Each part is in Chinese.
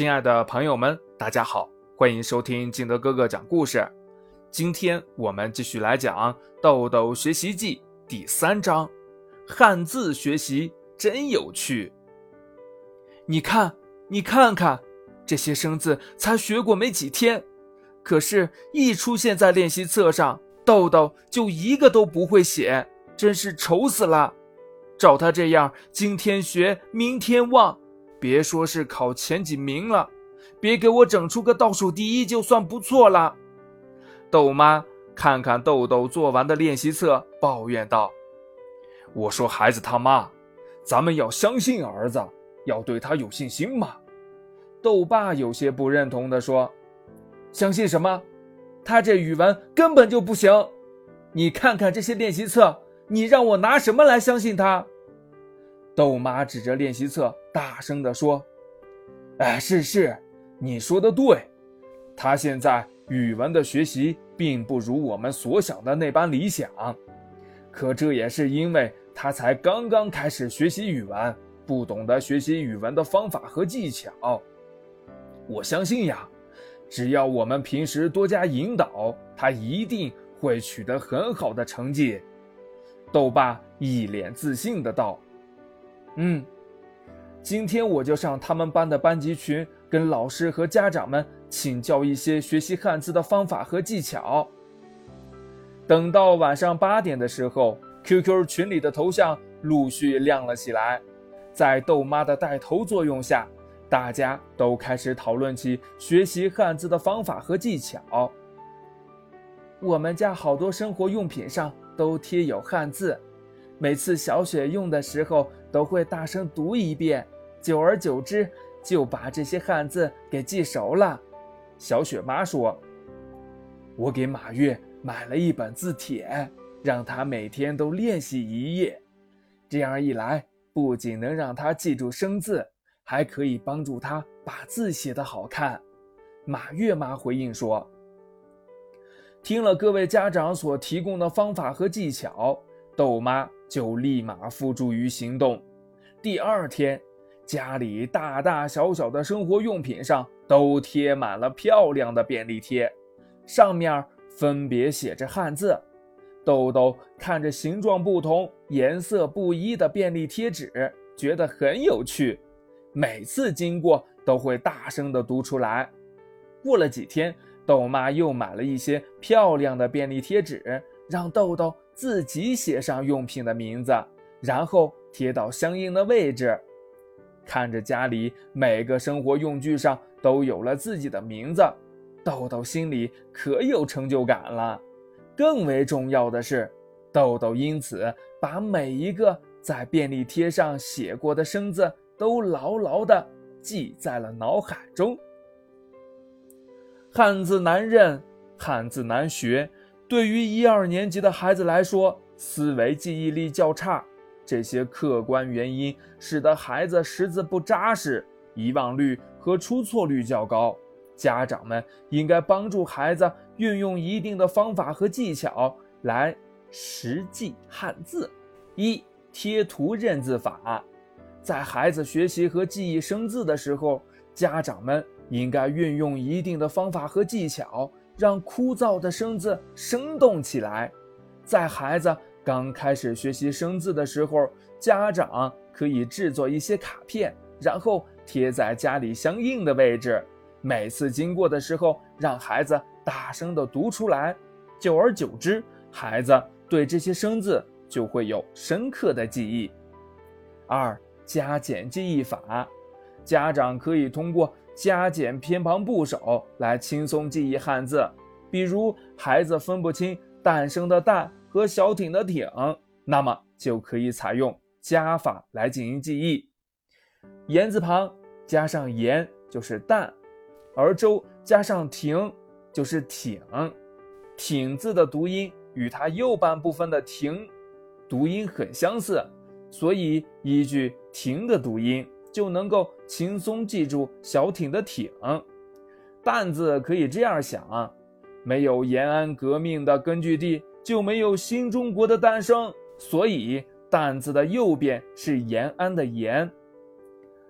亲爱的朋友们，大家好，欢迎收听金德哥哥讲故事。今天我们继续来讲《豆豆学习记》第三章：汉字学习真有趣。你看，你看看，这些生字才学过没几天，可是，一出现在练习册上，豆豆就一个都不会写，真是愁死了。照他这样，今天学，明天忘。别说是考前几名了，别给我整出个倒数第一就算不错了。豆妈看看豆豆做完的练习册，抱怨道：“我说孩子他妈，咱们要相信儿子，要对他有信心嘛。”豆爸有些不认同地说：“相信什么？他这语文根本就不行。你看看这些练习册，你让我拿什么来相信他？”豆妈指着练习册，大声地说：“哎，是是，你说的对。他现在语文的学习并不如我们所想的那般理想，可这也是因为他才刚刚开始学习语文，不懂得学习语文的方法和技巧。我相信呀，只要我们平时多加引导，他一定会取得很好的成绩。”豆爸一脸自信的道。嗯，今天我就上他们班的班级群，跟老师和家长们请教一些学习汉字的方法和技巧。等到晚上八点的时候，QQ 群里的头像陆续亮了起来，在豆妈的带头作用下，大家都开始讨论起学习汉字的方法和技巧。我们家好多生活用品上都贴有汉字。每次小雪用的时候，都会大声读一遍，久而久之就把这些汉字给记熟了。小雪妈说：“我给马月买了一本字帖，让他每天都练习一页。这样一来，不仅能让他记住生字，还可以帮助他把字写得好看。”马月妈回应说：“听了各位家长所提供的方法和技巧，豆妈。”就立马付诸于行动。第二天，家里大大小小的生活用品上都贴满了漂亮的便利贴，上面分别写着汉字。豆豆看着形状不同、颜色不一的便利贴纸，觉得很有趣，每次经过都会大声地读出来。过了几天，豆妈又买了一些漂亮的便利贴纸，让豆豆。自己写上用品的名字，然后贴到相应的位置。看着家里每个生活用具上都有了自己的名字，豆豆心里可有成就感了。更为重要的是，豆豆因此把每一个在便利贴上写过的生字都牢牢地记在了脑海中。汉字难认，汉字难学。对于一二年级的孩子来说，思维记忆力较差，这些客观原因使得孩子识字不扎实，遗忘率和出错率较高。家长们应该帮助孩子运用一定的方法和技巧来识记汉字。一、贴图认字法，在孩子学习和记忆生字的时候，家长们应该运用一定的方法和技巧。让枯燥的生字生动起来。在孩子刚开始学习生字的时候，家长可以制作一些卡片，然后贴在家里相应的位置。每次经过的时候，让孩子大声地读出来。久而久之，孩子对这些生字就会有深刻的记忆。二、加减记忆法，家长可以通过。加减偏旁部首来轻松记忆汉字，比如孩子分不清诞生的诞和小艇的艇，那么就可以采用加法来进行记忆。言字旁加上言就是诞，而周加上艇就是艇。艇字的读音与它右半部分的亭读音很相似，所以依据亭的读音。就能够轻松记住小艇的艇。担字可以这样想：没有延安革命的根据地，就没有新中国的诞生。所以担字的右边是延安的延。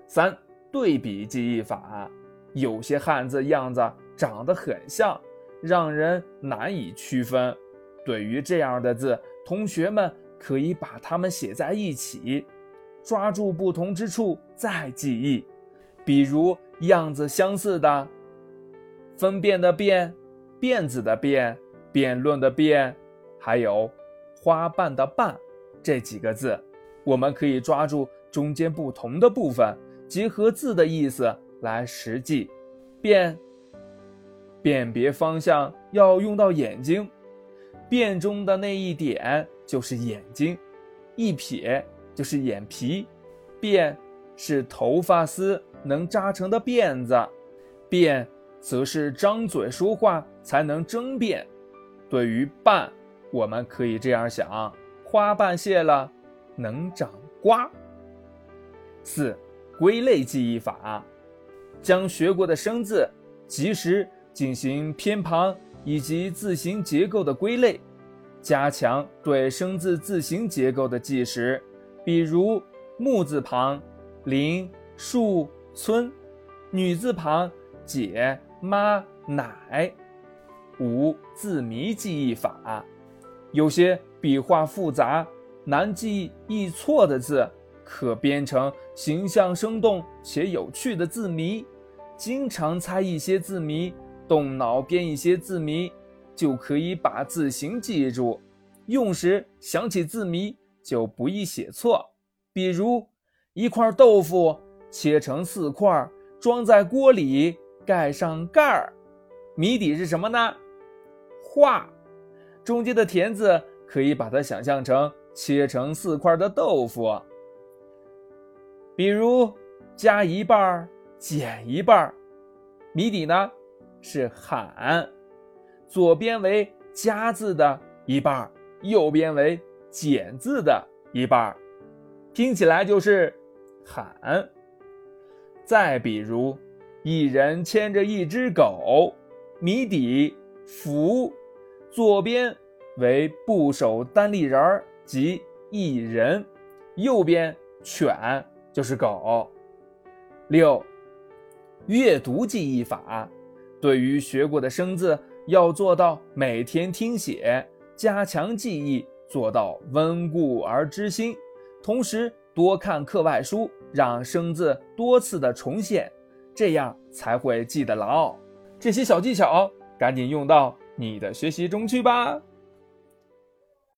三对比记忆法，有些汉字样子长得很像，让人难以区分。对于这样的字，同学们可以把它们写在一起，抓住不同之处再记忆。比如样子相似的“分辨”的“辨”、“辫子”的“辫”、“辩论”的“辩”，还有“花瓣”的“瓣”这几个字，我们可以抓住中间不同的部分，结合字的意思来实际辨。辨别方向要用到眼睛，辨中的那一点就是眼睛，一撇就是眼皮，辫是头发丝。能扎成的辫子，辩则是张嘴说话才能争辩。对于瓣，我们可以这样想：花瓣谢了，能长瓜。四、归类记忆法，将学过的生字及时进行偏旁以及字形结构的归类，加强对生字字形结构的记识。比如木字旁，林树。村，女字旁，姐妈奶。五字谜记忆法，有些笔画复杂、难记易错的字，可编成形象生动且有趣的字谜。经常猜一些字谜，动脑编一些字谜，就可以把字形记住。用时想起字谜就不易写错。比如一块豆腐。切成四块，装在锅里，盖上盖儿。谜底是什么呢？画。中间的田字可以把它想象成切成四块的豆腐。比如加一半，减一半。谜底呢是喊。左边为加字的一半，右边为减字的一半，听起来就是喊。再比如，一人牵着一只狗，谜底福，左边为部首单立人儿即一人，右边犬就是狗。六，阅读记忆法，对于学过的生字，要做到每天听写，加强记忆，做到温故而知新，同时多看课外书。让生字多次的重现，这样才会记得牢。这些小技巧，赶紧用到你的学习中去吧。